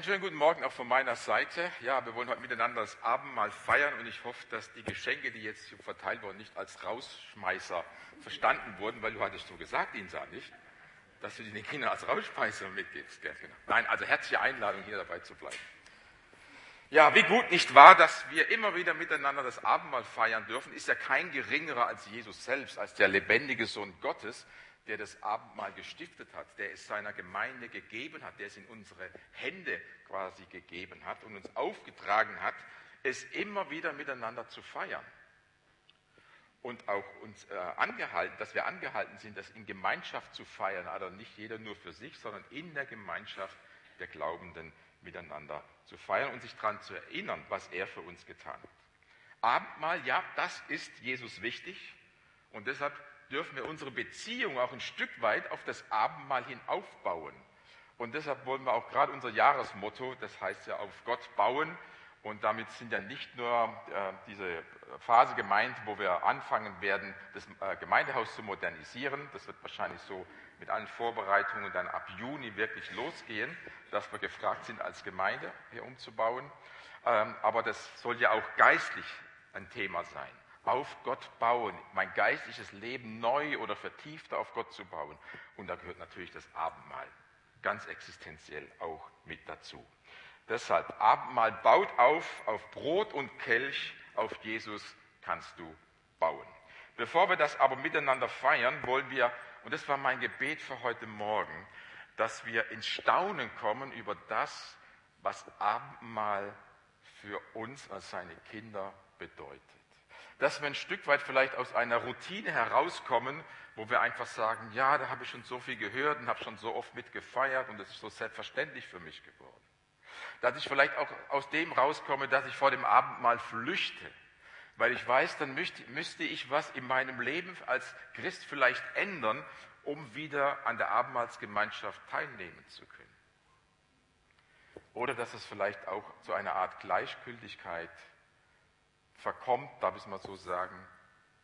Einen schönen guten Morgen auch von meiner Seite. Ja, wir wollen heute miteinander das Abendmahl feiern und ich hoffe, dass die Geschenke, die jetzt verteilt wurden, nicht als Rausschmeißer verstanden wurden, weil du hattest so gesagt, Insa, nicht? Dass du den Kindern als Rausschmeißer mitgibst. Genau. Nein, also herzliche Einladung, hier dabei zu bleiben. Ja, wie gut nicht wahr, dass wir immer wieder miteinander das Abendmahl feiern dürfen, ist ja kein geringerer als Jesus selbst, als der lebendige Sohn Gottes, der das Abendmahl gestiftet hat, der es seiner Gemeinde gegeben hat, der es in unsere Hände quasi gegeben hat und uns aufgetragen hat, es immer wieder miteinander zu feiern. Und auch uns äh, angehalten, dass wir angehalten sind, das in Gemeinschaft zu feiern, also nicht jeder nur für sich, sondern in der Gemeinschaft der Glaubenden miteinander zu feiern und sich daran zu erinnern, was er für uns getan hat. Abendmahl, ja, das ist Jesus wichtig und deshalb dürfen wir unsere Beziehung auch ein Stück weit auf das Abendmahl hin aufbauen. Und deshalb wollen wir auch gerade unser Jahresmotto, das heißt ja auf Gott bauen. Und damit sind ja nicht nur äh, diese Phase gemeint, wo wir anfangen werden, das äh, Gemeindehaus zu modernisieren. Das wird wahrscheinlich so mit allen Vorbereitungen dann ab Juni wirklich losgehen, dass wir gefragt sind, als Gemeinde hier umzubauen. Ähm, aber das soll ja auch geistlich ein Thema sein auf Gott bauen, mein geistliches Leben neu oder vertiefter auf Gott zu bauen. Und da gehört natürlich das Abendmahl ganz existenziell auch mit dazu. Deshalb, Abendmahl baut auf, auf Brot und Kelch, auf Jesus kannst du bauen. Bevor wir das aber miteinander feiern, wollen wir, und das war mein Gebet für heute Morgen, dass wir ins Staunen kommen über das, was Abendmahl für uns als seine Kinder bedeutet dass wir ein Stück weit vielleicht aus einer Routine herauskommen, wo wir einfach sagen, ja, da habe ich schon so viel gehört und habe schon so oft mitgefeiert und es ist so selbstverständlich für mich geworden. Dass ich vielleicht auch aus dem rauskomme, dass ich vor dem Abendmahl flüchte, weil ich weiß, dann müsste, ich was in meinem Leben als Christ vielleicht ändern, um wieder an der Abendmahlsgemeinschaft teilnehmen zu können. Oder dass es vielleicht auch zu einer Art Gleichgültigkeit verkommt, darf ich es mal so sagen,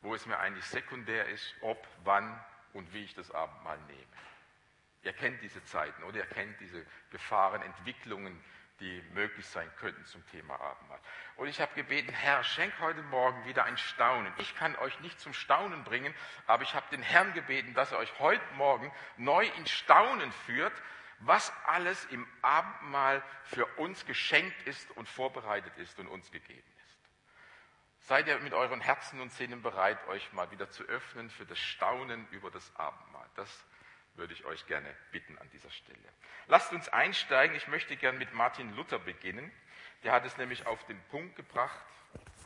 wo es mir eigentlich sekundär ist, ob, wann und wie ich das Abendmahl nehme. Ihr kennt diese Zeiten oder ihr kennt diese Gefahrenentwicklungen, die möglich sein könnten zum Thema Abendmahl. Und ich habe gebeten, Herr, schenk heute Morgen wieder ein Staunen. Ich kann euch nicht zum Staunen bringen, aber ich habe den Herrn gebeten, dass er euch heute Morgen neu in Staunen führt, was alles im Abendmahl für uns geschenkt ist und vorbereitet ist und uns gegeben. Seid ihr mit euren Herzen und Sinnen bereit, euch mal wieder zu öffnen für das Staunen über das Abendmahl? Das würde ich euch gerne bitten an dieser Stelle. Lasst uns einsteigen. Ich möchte gerne mit Martin Luther beginnen. Der hat es nämlich auf den Punkt gebracht.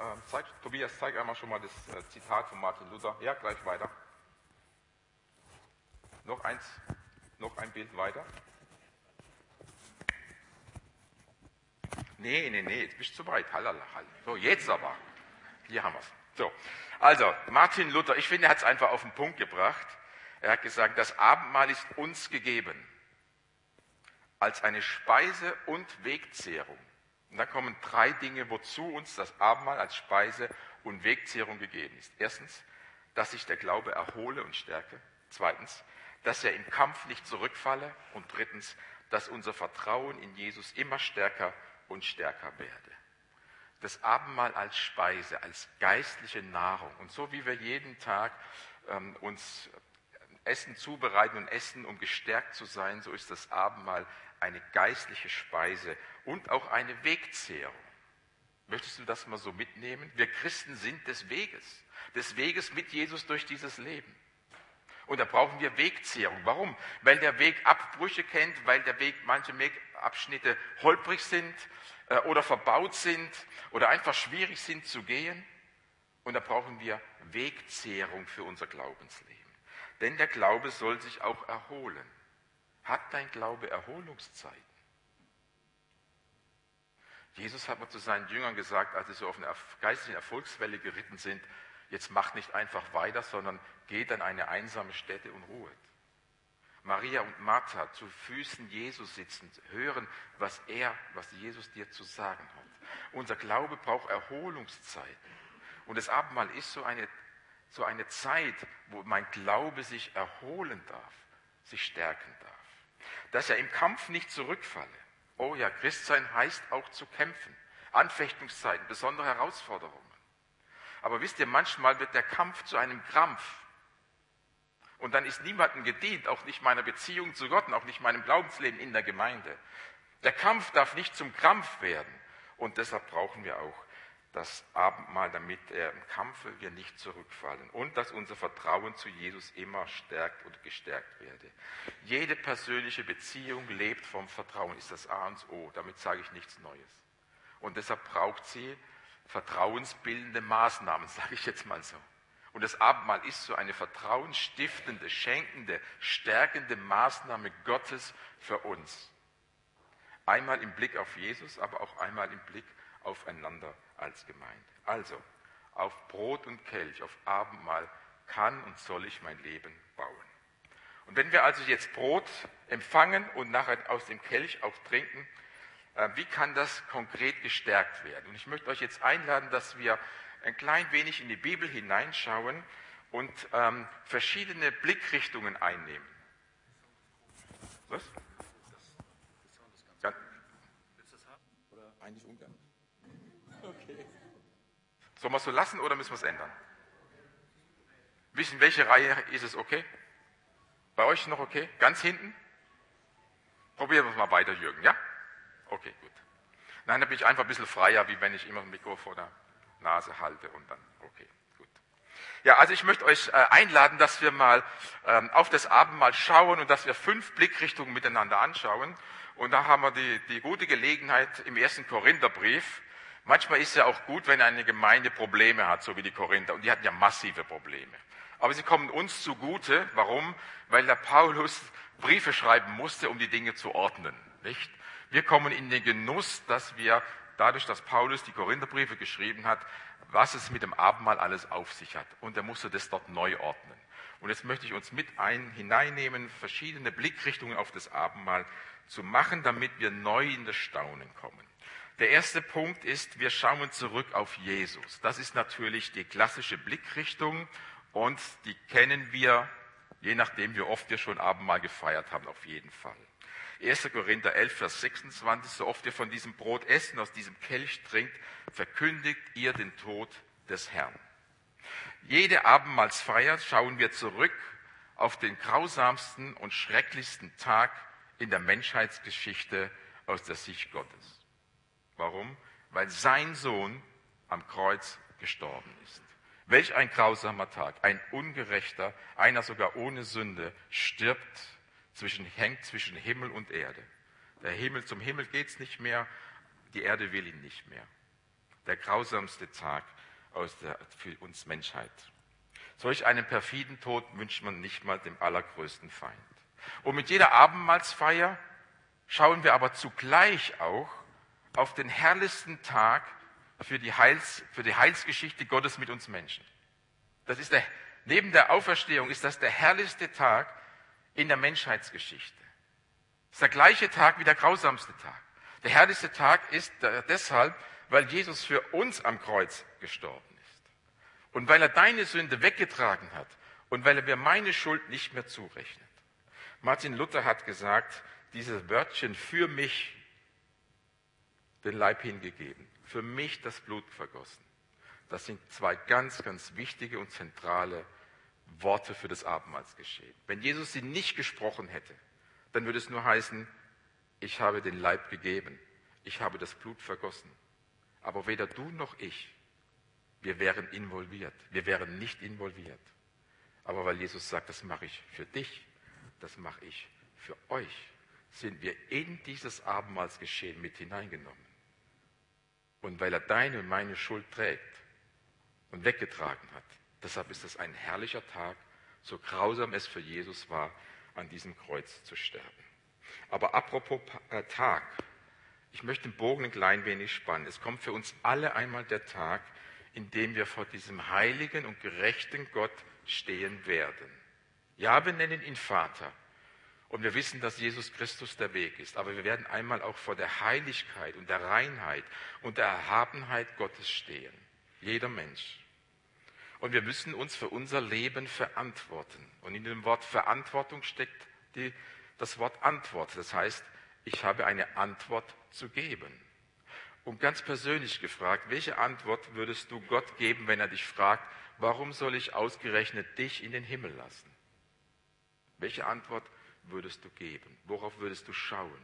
Ähm, zeig, Tobias, zeig einmal schon mal das äh, Zitat von Martin Luther. Ja, gleich weiter. Noch eins, noch ein Bild weiter. Nee, nee, nee, jetzt bist du zu weit. Halala, So, jetzt aber. Hier haben wir es. So. Also, Martin Luther, ich finde, er hat es einfach auf den Punkt gebracht. Er hat gesagt, das Abendmahl ist uns gegeben als eine Speise und Wegzehrung. Und da kommen drei Dinge, wozu uns das Abendmahl als Speise und Wegzehrung gegeben ist. Erstens, dass sich der Glaube erhole und stärke. Zweitens, dass er im Kampf nicht zurückfalle. Und drittens, dass unser Vertrauen in Jesus immer stärker und stärker werde das Abendmahl als Speise, als geistliche Nahrung. Und so wie wir jeden Tag ähm, uns Essen zubereiten und essen, um gestärkt zu sein, so ist das Abendmahl eine geistliche Speise und auch eine Wegzehrung. Möchtest du das mal so mitnehmen? Wir Christen sind des Weges, des Weges mit Jesus durch dieses Leben. Und da brauchen wir Wegzehrung. Warum? Weil der Weg Abbrüche kennt, weil der Weg manche Abschnitte holprig sind, oder verbaut sind oder einfach schwierig sind zu gehen. Und da brauchen wir Wegzehrung für unser Glaubensleben. Denn der Glaube soll sich auch erholen. Hat dein Glaube Erholungszeiten? Jesus hat mal zu seinen Jüngern gesagt, als sie so auf einer geistlichen Erfolgswelle geritten sind, jetzt macht nicht einfach weiter, sondern geht an eine einsame Stätte und ruhet. Maria und Martha zu Füßen Jesus sitzend, hören, was er, was Jesus dir zu sagen hat. Unser Glaube braucht Erholungszeiten. Und das Abendmahl ist so eine, so eine Zeit, wo mein Glaube sich erholen darf, sich stärken darf. Dass er im Kampf nicht zurückfalle. Oh ja, Christsein heißt auch zu kämpfen. Anfechtungszeiten, besondere Herausforderungen. Aber wisst ihr, manchmal wird der Kampf zu einem Krampf. Und dann ist niemandem gedient, auch nicht meiner Beziehung zu Gott und auch nicht meinem Glaubensleben in der Gemeinde. Der Kampf darf nicht zum Krampf werden. Und deshalb brauchen wir auch das Abendmahl, damit er im Kampfe wir nicht zurückfallen und dass unser Vertrauen zu Jesus immer stärkt und gestärkt werde. Jede persönliche Beziehung lebt vom Vertrauen, ist das A und O. Damit sage ich nichts Neues. Und deshalb braucht sie vertrauensbildende Maßnahmen, sage ich jetzt mal so. Und das Abendmahl ist so eine vertrauensstiftende, schenkende, stärkende Maßnahme Gottes für uns. Einmal im Blick auf Jesus, aber auch einmal im Blick aufeinander als Gemeinde. Also, auf Brot und Kelch, auf Abendmahl kann und soll ich mein Leben bauen. Und wenn wir also jetzt Brot empfangen und nachher aus dem Kelch auch trinken, äh, wie kann das konkret gestärkt werden? Und ich möchte euch jetzt einladen, dass wir ein klein wenig in die Bibel hineinschauen und ähm, verschiedene Blickrichtungen einnehmen. Was? Eigentlich ungern. Okay. Sollen wir es so lassen oder müssen wir es ändern? Wissen, welche Reihe ist es okay? Bei euch noch okay? Ganz hinten? Probieren wir es mal weiter, Jürgen, ja? Okay, gut. Nein, da bin ich einfach ein bisschen freier, wie wenn ich immer ein Mikro vor der Nase halte und dann, okay, gut. Ja, also ich möchte euch äh, einladen, dass wir mal ähm, auf das Abendmahl schauen und dass wir fünf Blickrichtungen miteinander anschauen. Und da haben wir die, die gute Gelegenheit im ersten Korintherbrief. Manchmal ist ja auch gut, wenn eine Gemeinde Probleme hat, so wie die Korinther. Und die hatten ja massive Probleme. Aber sie kommen uns zugute. Warum? Weil der Paulus Briefe schreiben musste, um die Dinge zu ordnen. Nicht? Wir kommen in den Genuss, dass wir dadurch, dass Paulus die Korintherbriefe geschrieben hat, was es mit dem Abendmahl alles auf sich hat. Und er musste das dort neu ordnen. Und jetzt möchte ich uns mit ein, hineinnehmen, verschiedene Blickrichtungen auf das Abendmahl zu machen, damit wir neu in das Staunen kommen. Der erste Punkt ist, wir schauen zurück auf Jesus. Das ist natürlich die klassische Blickrichtung und die kennen wir, je nachdem, wie oft wir schon Abendmahl gefeiert haben, auf jeden Fall. 1. Korinther 11, Vers 26, so oft ihr von diesem Brot essen, aus diesem Kelch trinkt, verkündigt ihr den Tod des Herrn. Jede Abendmahlsfeier schauen wir zurück auf den grausamsten und schrecklichsten Tag in der Menschheitsgeschichte aus der Sicht Gottes. Warum? Weil sein Sohn am Kreuz gestorben ist. Welch ein grausamer Tag, ein ungerechter, einer sogar ohne Sünde, stirbt zwischen, hängt zwischen Himmel und Erde. Der Himmel, zum Himmel geht's nicht mehr, die Erde will ihn nicht mehr. Der grausamste Tag der, für uns Menschheit. Solch einen perfiden Tod wünscht man nicht mal dem allergrößten Feind. Und mit jeder Abendmahlsfeier schauen wir aber zugleich auch auf den herrlichsten Tag für die, Heils, für die Heilsgeschichte Gottes mit uns Menschen. Das ist der, neben der Auferstehung ist das der herrlichste Tag, in der Menschheitsgeschichte. Es ist der gleiche Tag wie der grausamste Tag. Der herrlichste Tag ist deshalb, weil Jesus für uns am Kreuz gestorben ist. Und weil er deine Sünde weggetragen hat und weil er mir meine Schuld nicht mehr zurechnet. Martin Luther hat gesagt, dieses Wörtchen für mich den Leib hingegeben, für mich das Blut vergossen. Das sind zwei ganz, ganz wichtige und zentrale Worte für das Abendmahlsgeschehen. Wenn Jesus sie nicht gesprochen hätte, dann würde es nur heißen, ich habe den Leib gegeben, ich habe das Blut vergossen. Aber weder du noch ich, wir wären involviert, wir wären nicht involviert. Aber weil Jesus sagt, das mache ich für dich, das mache ich für euch, sind wir in dieses Abendmahlsgeschehen mit hineingenommen. Und weil er deine und meine Schuld trägt und weggetragen hat, Deshalb ist es ein herrlicher Tag, so grausam es für Jesus war, an diesem Kreuz zu sterben. Aber apropos äh, Tag, ich möchte den Bogen ein klein wenig spannen. Es kommt für uns alle einmal der Tag, in dem wir vor diesem heiligen und gerechten Gott stehen werden. Ja, wir nennen ihn Vater. Und wir wissen, dass Jesus Christus der Weg ist. Aber wir werden einmal auch vor der Heiligkeit und der Reinheit und der Erhabenheit Gottes stehen. Jeder Mensch. Und wir müssen uns für unser Leben verantworten. Und in dem Wort Verantwortung steckt die, das Wort Antwort. Das heißt, ich habe eine Antwort zu geben. Und ganz persönlich gefragt, welche Antwort würdest du Gott geben, wenn er dich fragt, warum soll ich ausgerechnet dich in den Himmel lassen? Welche Antwort würdest du geben? Worauf würdest du schauen?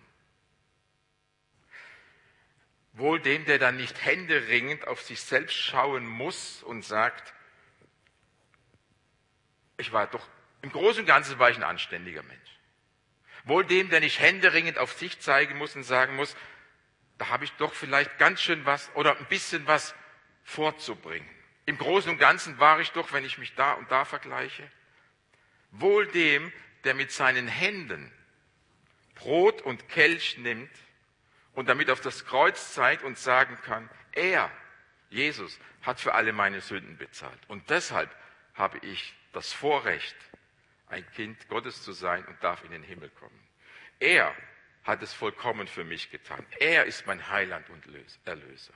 Wohl dem, der dann nicht händeringend auf sich selbst schauen muss und sagt, ich war doch, im Großen und Ganzen war ich ein anständiger Mensch. Wohl dem, der nicht händeringend auf sich zeigen muss und sagen muss, da habe ich doch vielleicht ganz schön was oder ein bisschen was vorzubringen. Im Großen und Ganzen war ich doch, wenn ich mich da und da vergleiche. Wohl dem, der mit seinen Händen Brot und Kelch nimmt und damit auf das Kreuz zeigt und sagen kann, er, Jesus, hat für alle meine Sünden bezahlt. Und deshalb habe ich das Vorrecht, ein Kind Gottes zu sein und darf in den Himmel kommen. Er hat es vollkommen für mich getan. Er ist mein Heiland und Erlöser.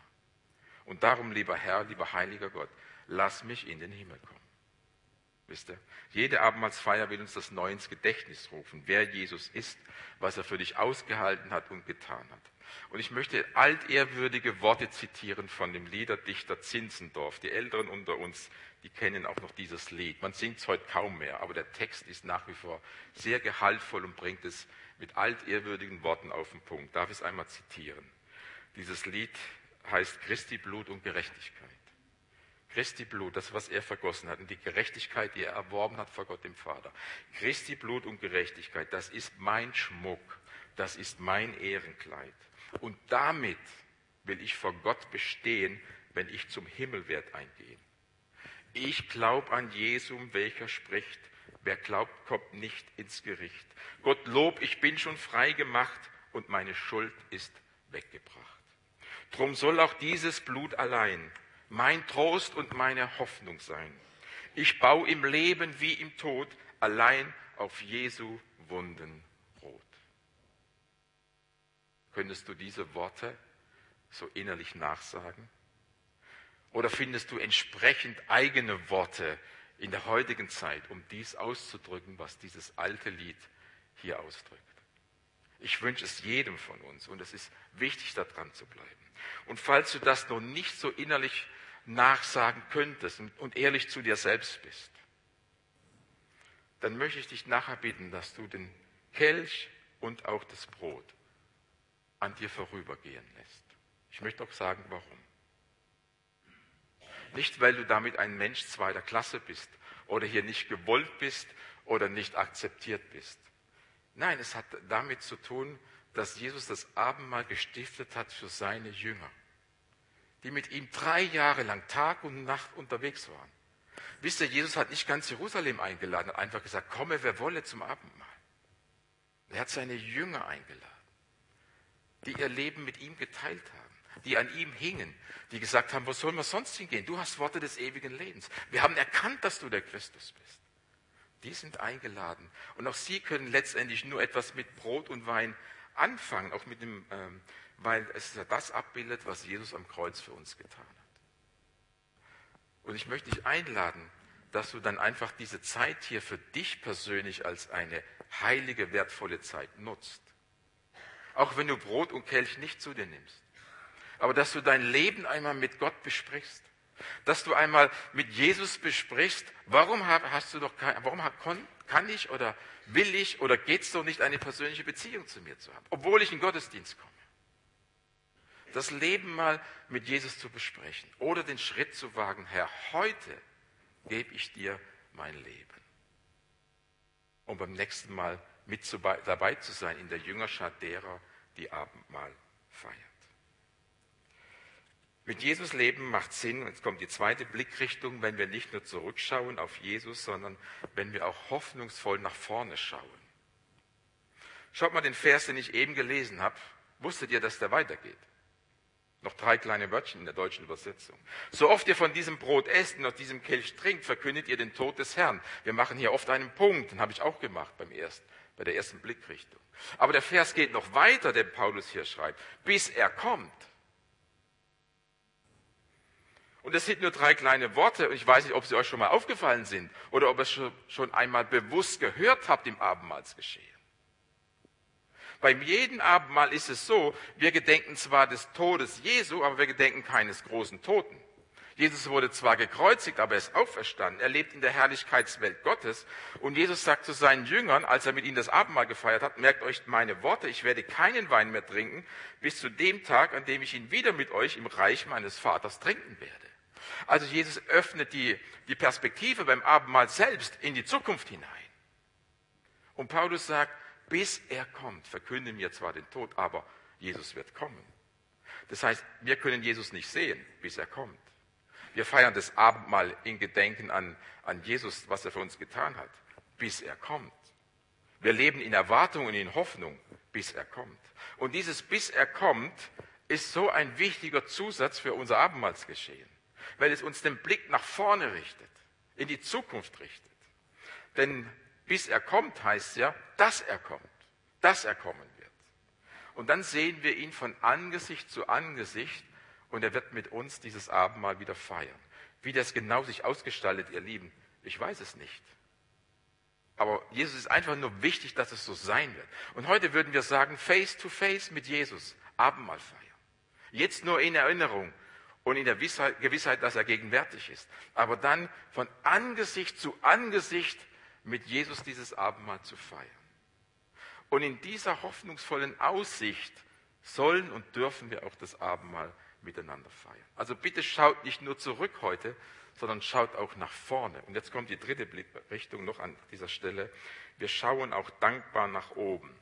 Und darum, lieber Herr, lieber heiliger Gott, lass mich in den Himmel kommen. Wisst ihr? Jede Abendmahlsfeier will uns das neu ins Gedächtnis rufen, wer Jesus ist, was er für dich ausgehalten hat und getan hat. Und ich möchte altehrwürdige Worte zitieren von dem Liederdichter Zinzendorf. Die Älteren unter uns, die kennen auch noch dieses Lied. Man singt es heute kaum mehr, aber der Text ist nach wie vor sehr gehaltvoll und bringt es mit altehrwürdigen Worten auf den Punkt. Darf ich es einmal zitieren? Dieses Lied heißt Christi Blut und Gerechtigkeit. Christi Blut, das, was er vergossen hat, und die Gerechtigkeit, die er erworben hat vor Gott dem Vater. Christi Blut und Gerechtigkeit, das ist mein Schmuck, das ist mein Ehrenkleid. Und damit will ich vor Gott bestehen, wenn ich zum Himmel werde eingehen. Ich glaube an Jesum, welcher spricht, wer glaubt, kommt nicht ins Gericht. Gott Lob, ich bin schon frei gemacht und meine Schuld ist weggebracht. Drum soll auch dieses Blut allein mein Trost und meine Hoffnung sein. Ich baue im Leben wie im Tod allein auf Jesu Wunden. Könntest du diese Worte so innerlich nachsagen? Oder findest du entsprechend eigene Worte in der heutigen Zeit, um dies auszudrücken, was dieses alte Lied hier ausdrückt? Ich wünsche es jedem von uns und es ist wichtig, daran zu bleiben. Und falls du das noch nicht so innerlich nachsagen könntest und ehrlich zu dir selbst bist, dann möchte ich dich nachher bitten, dass du den Kelch und auch das Brot an dir vorübergehen lässt. Ich möchte auch sagen, warum. Nicht, weil du damit ein Mensch zweiter Klasse bist oder hier nicht gewollt bist oder nicht akzeptiert bist. Nein, es hat damit zu tun, dass Jesus das Abendmahl gestiftet hat für seine Jünger die mit ihm drei Jahre lang Tag und Nacht unterwegs waren. Wisst ihr, Jesus hat nicht ganz Jerusalem eingeladen, hat einfach gesagt, komme, wer wolle zum Abendmahl. Er hat seine Jünger eingeladen, die ihr Leben mit ihm geteilt haben, die an ihm hingen, die gesagt haben, wo sollen wir sonst hingehen? Du hast Worte des ewigen Lebens. Wir haben erkannt, dass du der Christus bist. Die sind eingeladen. Und auch sie können letztendlich nur etwas mit Brot und Wein anfangen, auch mit dem ähm, weil es ja das abbildet, was Jesus am Kreuz für uns getan hat. Und ich möchte dich einladen, dass du dann einfach diese Zeit hier für dich persönlich als eine heilige, wertvolle Zeit nutzt. Auch wenn du Brot und Kelch nicht zu dir nimmst. Aber dass du dein Leben einmal mit Gott besprichst. Dass du einmal mit Jesus besprichst, warum hast du doch kein, warum kann ich oder will ich oder geht es doch nicht, eine persönliche Beziehung zu mir zu haben, obwohl ich in Gottesdienst komme das Leben mal mit Jesus zu besprechen oder den Schritt zu wagen, Herr, heute gebe ich dir mein Leben. Um beim nächsten Mal mit dabei zu sein in der Jüngerschaft derer, die Abendmahl feiert. Mit Jesus leben macht Sinn, und jetzt kommt die zweite Blickrichtung, wenn wir nicht nur zurückschauen auf Jesus, sondern wenn wir auch hoffnungsvoll nach vorne schauen. Schaut mal den Vers, den ich eben gelesen habe. Wusstet ihr, dass der weitergeht? Noch drei kleine Wörtchen in der deutschen Übersetzung. So oft ihr von diesem Brot esst und aus diesem Kelch trinkt, verkündet ihr den Tod des Herrn. Wir machen hier oft einen Punkt, den habe ich auch gemacht beim ersten, bei der ersten Blickrichtung. Aber der Vers geht noch weiter, der Paulus hier schreibt, bis er kommt. Und das sind nur drei kleine Worte und ich weiß nicht, ob sie euch schon mal aufgefallen sind oder ob ihr es schon einmal bewusst gehört habt im Abendmahlsgeschehen. Beim jeden Abendmahl ist es so, wir gedenken zwar des Todes Jesu, aber wir gedenken keines großen Toten. Jesus wurde zwar gekreuzigt, aber er ist auferstanden. Er lebt in der Herrlichkeitswelt Gottes. Und Jesus sagt zu seinen Jüngern, als er mit ihnen das Abendmahl gefeiert hat, merkt euch meine Worte, ich werde keinen Wein mehr trinken, bis zu dem Tag, an dem ich ihn wieder mit euch im Reich meines Vaters trinken werde. Also Jesus öffnet die, die Perspektive beim Abendmahl selbst in die Zukunft hinein. Und Paulus sagt, bis er kommt, verkünden wir zwar den Tod, aber Jesus wird kommen. Das heißt, wir können Jesus nicht sehen, bis er kommt. Wir feiern das Abendmahl in Gedenken an, an Jesus, was er für uns getan hat, bis er kommt. Wir leben in Erwartung und in Hoffnung, bis er kommt. Und dieses bis er kommt ist so ein wichtiger Zusatz für unser Abendmahlsgeschehen, weil es uns den Blick nach vorne richtet, in die Zukunft richtet. Denn bis er kommt heißt ja, dass er kommt, dass er kommen wird. Und dann sehen wir ihn von Angesicht zu Angesicht und er wird mit uns dieses Abendmahl wieder feiern. Wie das genau sich ausgestaltet, ihr Lieben, ich weiß es nicht. Aber Jesus ist einfach nur wichtig, dass es so sein wird. Und heute würden wir sagen, face to face mit Jesus, Abendmahl feiern. Jetzt nur in Erinnerung und in der Gewissheit, dass er gegenwärtig ist. Aber dann von Angesicht zu Angesicht mit Jesus dieses Abendmahl zu feiern. Und in dieser hoffnungsvollen Aussicht sollen und dürfen wir auch das Abendmahl feiern miteinander feiern. Also bitte schaut nicht nur zurück heute, sondern schaut auch nach vorne. Und jetzt kommt die dritte Blickrichtung noch an dieser Stelle. Wir schauen auch dankbar nach oben.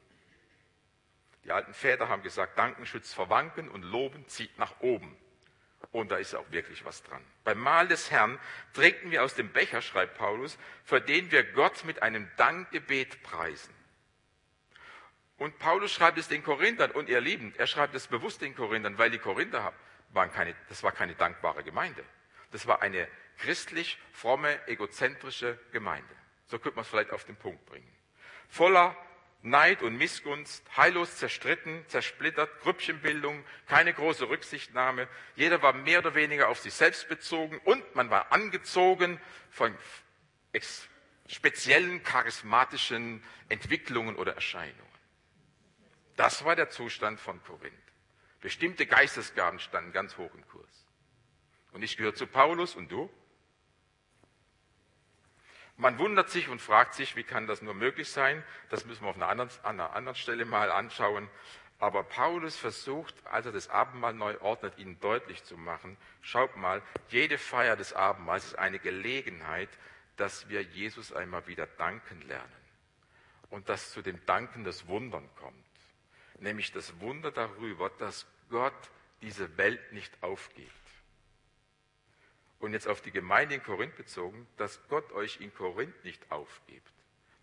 Die alten Väter haben gesagt, Danken schützt vor Wanken und Loben zieht nach oben. Und da ist auch wirklich was dran. Beim Mahl des Herrn trinken wir aus dem Becher, schreibt Paulus, für den wir Gott mit einem Dankgebet preisen. Und Paulus schreibt es den Korinthern und ihr Lieben, er schreibt es bewusst den Korinthern, weil die Korinther waren keine, das war keine dankbare Gemeinde. Das war eine christlich fromme, egozentrische Gemeinde. So könnte man es vielleicht auf den Punkt bringen. Voller Neid und Missgunst, heillos zerstritten, zersplittert, Grüppchenbildung, keine große Rücksichtnahme. Jeder war mehr oder weniger auf sich selbst bezogen und man war angezogen von speziellen charismatischen Entwicklungen oder Erscheinungen. Das war der Zustand von Korinth. Bestimmte Geistesgaben standen ganz hoch im Kurs. Und ich gehöre zu Paulus und du? Man wundert sich und fragt sich, wie kann das nur möglich sein? Das müssen wir auf einer anderen, an einer anderen Stelle mal anschauen. Aber Paulus versucht, als er das Abendmahl neu ordnet, ihnen deutlich zu machen, schaut mal, jede Feier des Abendmahls ist eine Gelegenheit, dass wir Jesus einmal wieder danken lernen. Und dass zu dem Danken das Wundern kommt nämlich das Wunder darüber, dass Gott diese Welt nicht aufgibt. Und jetzt auf die Gemeinde in Korinth bezogen, dass Gott euch in Korinth nicht aufgibt,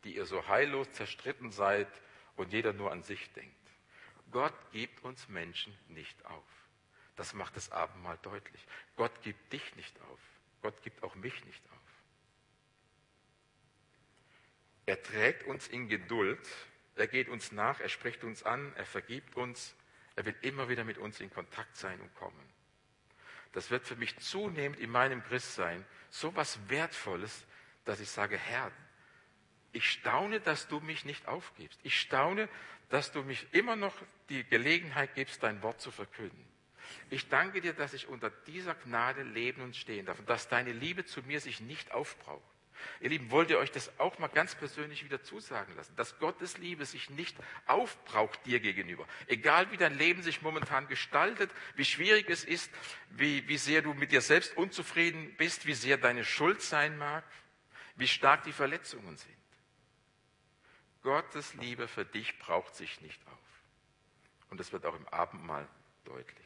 die ihr so heillos zerstritten seid und jeder nur an sich denkt. Gott gibt uns Menschen nicht auf. Das macht das Abendmahl deutlich. Gott gibt dich nicht auf. Gott gibt auch mich nicht auf. Er trägt uns in Geduld er geht uns nach, er spricht uns an, er vergibt uns, er will immer wieder mit uns in Kontakt sein und kommen. Das wird für mich zunehmend in meinem Christsein so was Wertvolles, dass ich sage, Herr, ich staune, dass du mich nicht aufgibst. Ich staune, dass du mich immer noch die Gelegenheit gibst, dein Wort zu verkünden. Ich danke dir, dass ich unter dieser Gnade leben und stehen darf und dass deine Liebe zu mir sich nicht aufbraucht. Ihr Lieben, wollt ihr euch das auch mal ganz persönlich wieder zusagen lassen, dass Gottes Liebe sich nicht aufbraucht dir gegenüber. Egal wie dein Leben sich momentan gestaltet, wie schwierig es ist, wie, wie sehr du mit dir selbst unzufrieden bist, wie sehr deine Schuld sein mag, wie stark die Verletzungen sind. Gottes Liebe für dich braucht sich nicht auf. Und das wird auch im Abendmahl deutlich.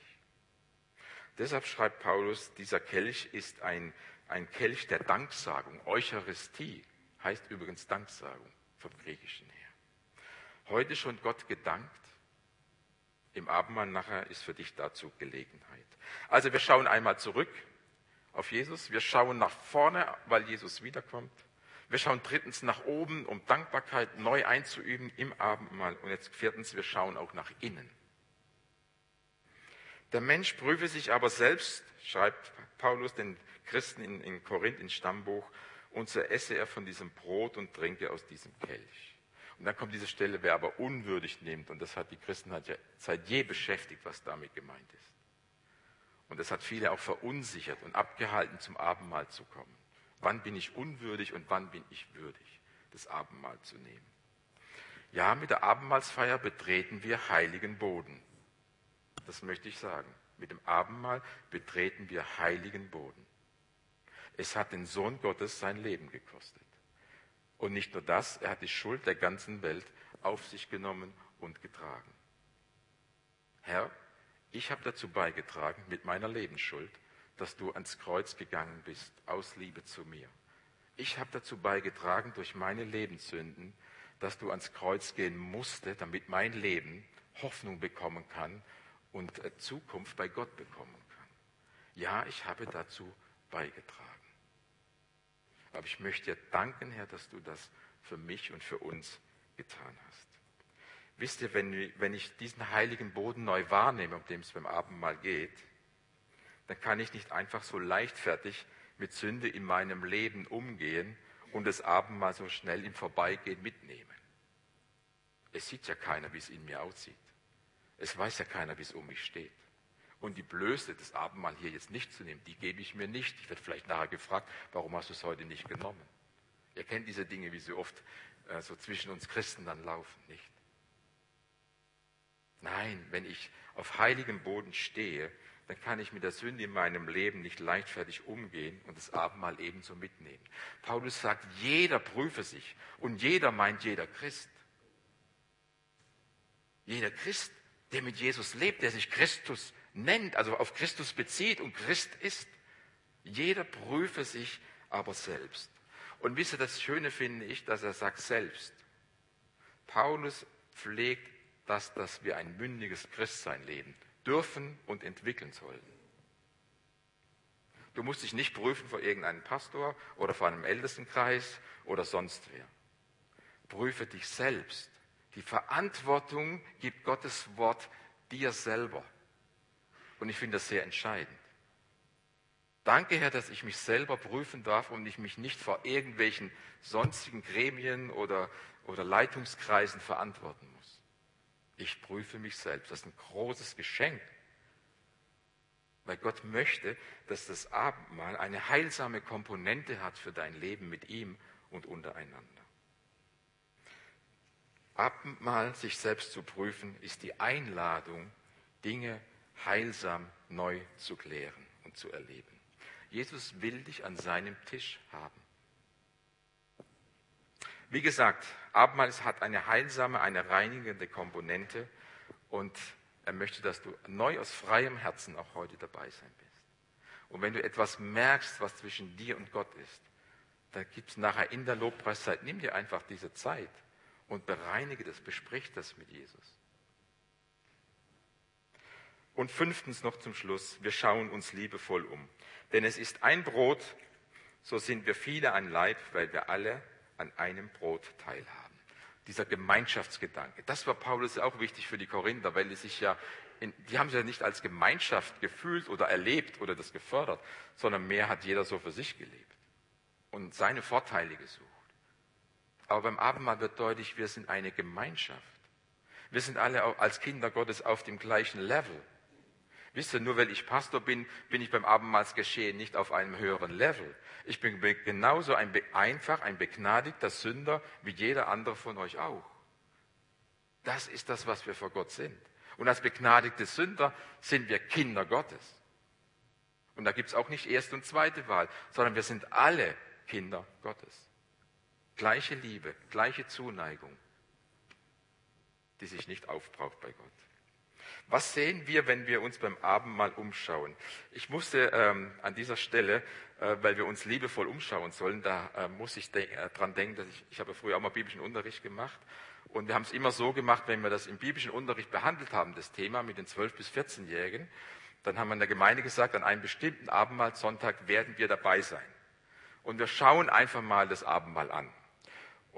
Deshalb schreibt Paulus, dieser Kelch ist ein ein Kelch der Danksagung. Eucharistie heißt übrigens Danksagung vom Griechischen her. Heute schon Gott gedankt. Im Abendmahl nachher ist für dich dazu Gelegenheit. Also wir schauen einmal zurück auf Jesus. Wir schauen nach vorne, weil Jesus wiederkommt. Wir schauen drittens nach oben, um Dankbarkeit neu einzuüben im Abendmahl. Und jetzt viertens, wir schauen auch nach innen. Der Mensch prüfe sich aber selbst, schreibt Paulus den Christen in, in Korinth ins Stammbuch, und so esse er von diesem Brot und trinke aus diesem Kelch. Und dann kommt diese Stelle, wer aber unwürdig nimmt, und das hat die Christenheit ja seit je beschäftigt, was damit gemeint ist. Und das hat viele auch verunsichert und abgehalten, zum Abendmahl zu kommen. Wann bin ich unwürdig und wann bin ich würdig, das Abendmahl zu nehmen? Ja, mit der Abendmahlsfeier betreten wir heiligen Boden. Das möchte ich sagen. Mit dem Abendmahl betreten wir heiligen Boden. Es hat den Sohn Gottes sein Leben gekostet. Und nicht nur das, er hat die Schuld der ganzen Welt auf sich genommen und getragen. Herr, ich habe dazu beigetragen mit meiner Lebensschuld, dass du ans Kreuz gegangen bist aus Liebe zu mir. Ich habe dazu beigetragen durch meine Lebenssünden, dass du ans Kreuz gehen musste, damit mein Leben Hoffnung bekommen kann und äh, Zukunft bei Gott bekommen kann. Ja, ich habe dazu beigetragen. Aber ich möchte dir danken, Herr, dass du das für mich und für uns getan hast. Wisst ihr, wenn, wenn ich diesen heiligen Boden neu wahrnehme, um dem es beim Abendmahl geht, dann kann ich nicht einfach so leichtfertig mit Sünde in meinem Leben umgehen und das Abendmahl so schnell im Vorbeigehen mitnehmen. Es sieht ja keiner, wie es in mir aussieht. Es weiß ja keiner, wie es um mich steht. Und die Blöße, das Abendmahl hier jetzt nicht zu nehmen, die gebe ich mir nicht. Ich werde vielleicht nachher gefragt, warum hast du es heute nicht genommen? Ihr kennt diese Dinge, wie sie oft äh, so zwischen uns Christen dann laufen, nicht? Nein, wenn ich auf heiligem Boden stehe, dann kann ich mit der Sünde in meinem Leben nicht leichtfertig umgehen und das Abendmahl ebenso mitnehmen. Paulus sagt, jeder prüfe sich und jeder meint jeder Christ. Jeder Christ, der mit Jesus lebt, der sich Christus nennt, also auf Christus bezieht und Christ ist. Jeder prüfe sich aber selbst. Und wisst ihr, das Schöne finde ich, dass er sagt selbst. Paulus pflegt das, dass wir ein mündiges Christsein leben dürfen und entwickeln sollen. Du musst dich nicht prüfen vor irgendeinem Pastor oder vor einem Ältestenkreis oder sonst wer. Prüfe dich selbst. Die Verantwortung gibt Gottes Wort dir selber. Und ich finde das sehr entscheidend. Danke, Herr, dass ich mich selber prüfen darf und ich mich nicht vor irgendwelchen sonstigen Gremien oder, oder Leitungskreisen verantworten muss. Ich prüfe mich selbst. Das ist ein großes Geschenk. Weil Gott möchte, dass das Abendmahl eine heilsame Komponente hat für dein Leben mit ihm und untereinander. Abendmahl, sich selbst zu prüfen, ist die Einladung, Dinge heilsam neu zu klären und zu erleben. Jesus will dich an seinem Tisch haben. Wie gesagt, Abendmahl hat eine heilsame, eine reinigende Komponente und er möchte, dass du neu aus freiem Herzen auch heute dabei sein bist. Und wenn du etwas merkst, was zwischen dir und Gott ist, dann gibt es nachher in der Lobpreiszeit, nimm dir einfach diese Zeit und bereinige das, besprich das mit Jesus. Und fünftens noch zum Schluss, wir schauen uns liebevoll um. Denn es ist ein Brot, so sind wir viele ein Leib, weil wir alle an einem Brot teilhaben. Dieser Gemeinschaftsgedanke, das war Paulus auch wichtig für die Korinther, weil die sich ja, in, die haben sich ja nicht als Gemeinschaft gefühlt oder erlebt oder das gefördert, sondern mehr hat jeder so für sich gelebt und seine Vorteile gesucht. Aber beim Abendmahl wird deutlich, wir sind eine Gemeinschaft. Wir sind alle als Kinder Gottes auf dem gleichen Level. Wisst ihr, nur weil ich Pastor bin, bin ich beim Abendmahlsgeschehen nicht auf einem höheren Level. Ich bin genauso ein, einfach ein begnadigter Sünder wie jeder andere von euch auch. Das ist das, was wir vor Gott sind. Und als begnadigte Sünder sind wir Kinder Gottes. Und da gibt es auch nicht erste und zweite Wahl, sondern wir sind alle Kinder Gottes. Gleiche Liebe, gleiche Zuneigung, die sich nicht aufbraucht bei Gott. Was sehen wir, wenn wir uns beim Abendmahl umschauen? Ich musste ähm, an dieser Stelle, äh, weil wir uns liebevoll umschauen sollen, da äh, muss ich de äh, dran denken, dass ich, ich habe früher auch mal biblischen Unterricht gemacht und wir haben es immer so gemacht, wenn wir das im biblischen Unterricht behandelt haben, das Thema mit den 12- bis 14-Jährigen, dann haben wir in der Gemeinde gesagt, an einem bestimmten Abendmahlsonntag werden wir dabei sein. Und wir schauen einfach mal das Abendmahl an.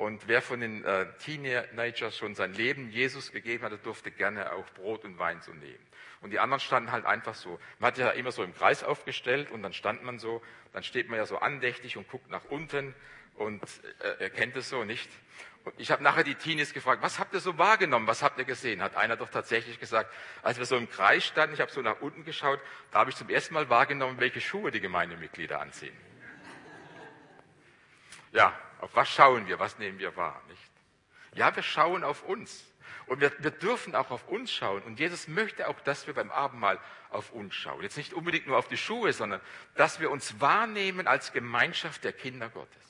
Und wer von den äh, Teenagers schon sein Leben Jesus gegeben hatte, durfte gerne auch Brot und Wein so nehmen. Und die anderen standen halt einfach so. Man hat ja immer so im Kreis aufgestellt und dann stand man so, dann steht man ja so andächtig und guckt nach unten Und äh, er kennt es so nicht. Und ich habe nachher die Teenies gefragt, was habt ihr so wahrgenommen, was habt ihr gesehen? Hat einer doch tatsächlich gesagt, als wir so im Kreis standen, ich habe so nach unten geschaut, da habe ich zum ersten Mal wahrgenommen, welche Schuhe die Gemeindemitglieder anziehen. Ja, auf was schauen wir, was nehmen wir wahr, nicht? Ja, wir schauen auf uns. Und wir, wir dürfen auch auf uns schauen. Und Jesus möchte auch, dass wir beim Abendmahl auf uns schauen. Jetzt nicht unbedingt nur auf die Schuhe, sondern dass wir uns wahrnehmen als Gemeinschaft der Kinder Gottes.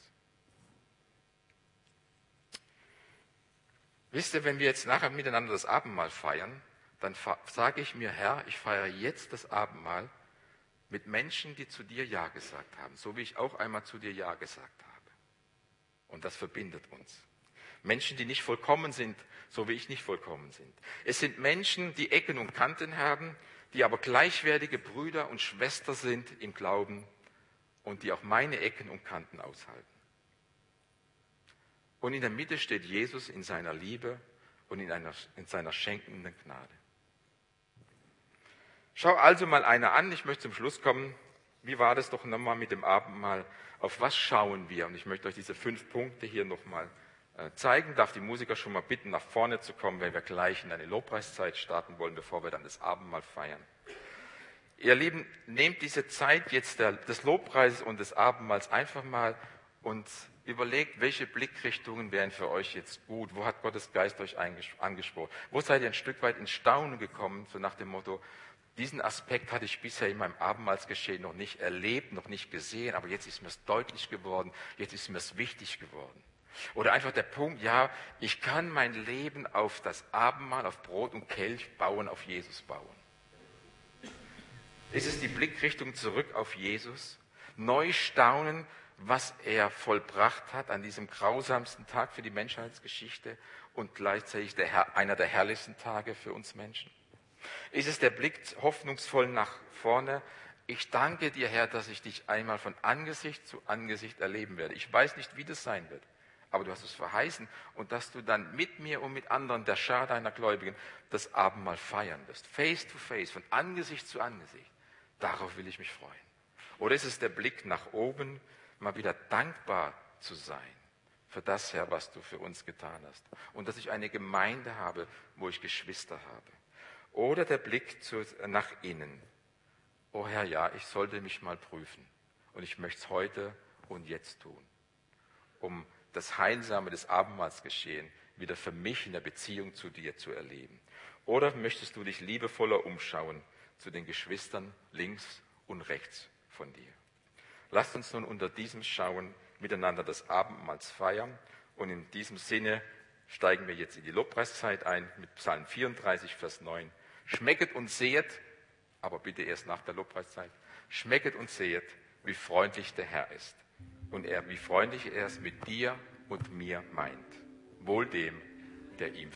Wisst ihr, wenn wir jetzt nachher miteinander das Abendmahl feiern, dann sage ich mir, Herr, ich feiere jetzt das Abendmahl mit Menschen, die zu dir Ja gesagt haben, so wie ich auch einmal zu dir Ja gesagt habe. Und das verbindet uns. Menschen, die nicht vollkommen sind, so wie ich nicht vollkommen sind. Es sind Menschen, die Ecken und Kanten haben, die aber gleichwertige Brüder und Schwestern sind im Glauben und die auch meine Ecken und Kanten aushalten. Und in der Mitte steht Jesus in seiner Liebe und in, einer, in seiner schenkenden Gnade. Schau also mal einer an, ich möchte zum Schluss kommen. Wie war das doch nochmal mit dem Abendmahl? Auf was schauen wir? Und ich möchte euch diese fünf Punkte hier nochmal äh, zeigen. Darf die Musiker schon mal bitten, nach vorne zu kommen, wenn wir gleich in eine Lobpreiszeit starten wollen, bevor wir dann das Abendmahl feiern. Ihr Lieben, nehmt diese Zeit jetzt des Lobpreises und des Abendmahls einfach mal und überlegt, welche Blickrichtungen wären für euch jetzt gut. Wo hat Gottes Geist euch angesprochen? Wo seid ihr ein Stück weit in Staunen gekommen, so nach dem Motto, diesen Aspekt hatte ich bisher in meinem Abendmahlsgeschehen noch nicht erlebt, noch nicht gesehen, aber jetzt ist mir es deutlich geworden, jetzt ist mir es wichtig geworden. Oder einfach der Punkt, ja, ich kann mein Leben auf das Abendmahl, auf Brot und Kelch bauen, auf Jesus bauen. Ist es die Blickrichtung zurück auf Jesus? Neu staunen, was er vollbracht hat an diesem grausamsten Tag für die Menschheitsgeschichte und gleichzeitig der, einer der herrlichsten Tage für uns Menschen? Ist es der Blick hoffnungsvoll nach vorne? Ich danke dir, Herr, dass ich dich einmal von Angesicht zu Angesicht erleben werde. Ich weiß nicht, wie das sein wird, aber du hast es verheißen und dass du dann mit mir und mit anderen, der Schar deiner Gläubigen, das Abendmahl feiern wirst. Face to face, von Angesicht zu Angesicht. Darauf will ich mich freuen. Oder ist es der Blick nach oben, mal wieder dankbar zu sein für das, Herr, was du für uns getan hast. Und dass ich eine Gemeinde habe, wo ich Geschwister habe. Oder der Blick zu, nach innen. Oh Herr, ja, ich sollte mich mal prüfen. Und ich möchte es heute und jetzt tun, um das Heilsame des Abendmahls geschehen wieder für mich in der Beziehung zu dir zu erleben. Oder möchtest du dich liebevoller umschauen zu den Geschwistern links und rechts von dir? Lasst uns nun unter diesem Schauen miteinander das Abendmahls feiern und in diesem Sinne steigen wir jetzt in die Lobpreiszeit ein mit Psalm 34, Vers 9. Schmecket und sehet, aber bitte erst nach der Lobpreiszeit, schmecket und sehet, wie freundlich der Herr ist. Und er, wie freundlich er es mit dir und mir meint. Wohl dem, der ihm